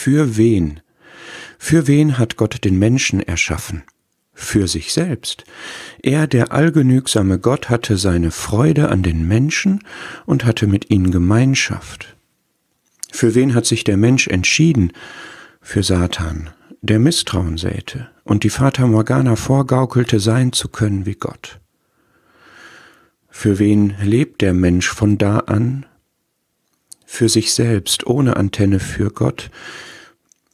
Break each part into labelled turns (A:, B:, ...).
A: Für wen? Für wen hat Gott den Menschen erschaffen? Für sich selbst. Er, der allgenügsame Gott, hatte seine Freude an den Menschen und hatte mit ihnen Gemeinschaft. Für wen hat sich der Mensch entschieden? Für Satan, der Misstrauen säte und die Fata Morgana vorgaukelte, sein zu können wie Gott. Für wen lebt der Mensch von da an? Für sich selbst, ohne Antenne für Gott.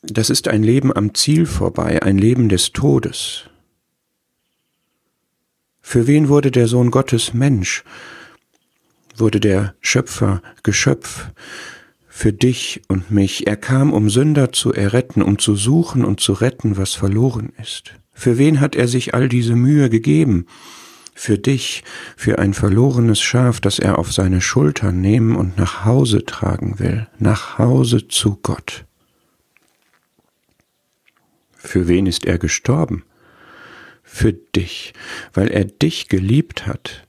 A: Das ist ein Leben am Ziel vorbei, ein Leben des Todes. Für wen wurde der Sohn Gottes Mensch? Wurde der Schöpfer Geschöpf? Für dich und mich. Er kam, um Sünder zu erretten, um zu suchen und zu retten, was verloren ist. Für wen hat er sich all diese Mühe gegeben? Für dich, für ein verlorenes Schaf, das er auf seine Schultern nehmen und nach Hause tragen will, nach Hause zu Gott. Für wen ist er gestorben? Für dich, weil er dich geliebt hat,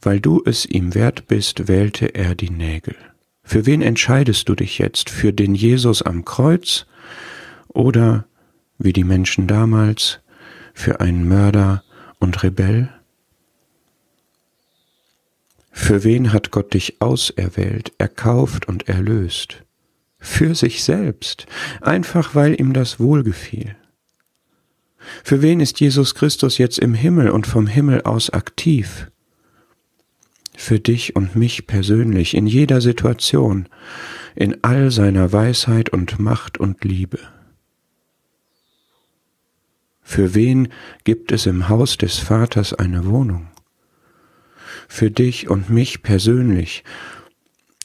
A: weil du es ihm wert bist, wählte er die Nägel. Für wen entscheidest du dich jetzt? Für den Jesus am Kreuz oder, wie die Menschen damals, für einen Mörder und Rebell? Für wen hat Gott dich auserwählt, erkauft und erlöst? Für sich selbst, einfach weil ihm das wohlgefiel. Für wen ist Jesus Christus jetzt im Himmel und vom Himmel aus aktiv? Für dich und mich persönlich, in jeder Situation, in all seiner Weisheit und Macht und Liebe. Für wen gibt es im Haus des Vaters eine Wohnung? Für dich und mich persönlich.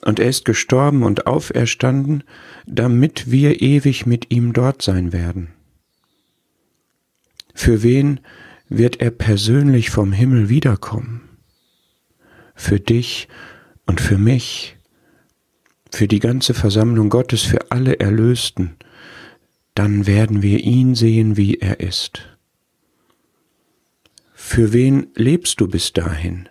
A: Und er ist gestorben und auferstanden, damit wir ewig mit ihm dort sein werden. Für wen wird er persönlich vom Himmel wiederkommen? Für dich und für mich, für die ganze Versammlung Gottes, für alle Erlösten, dann werden wir ihn sehen, wie er ist. Für wen lebst du bis dahin?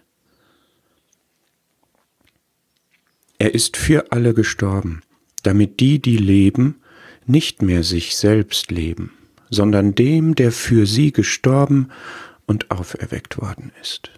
A: Er ist für alle gestorben, damit die, die leben, nicht mehr sich selbst leben, sondern dem, der für sie gestorben und auferweckt worden ist.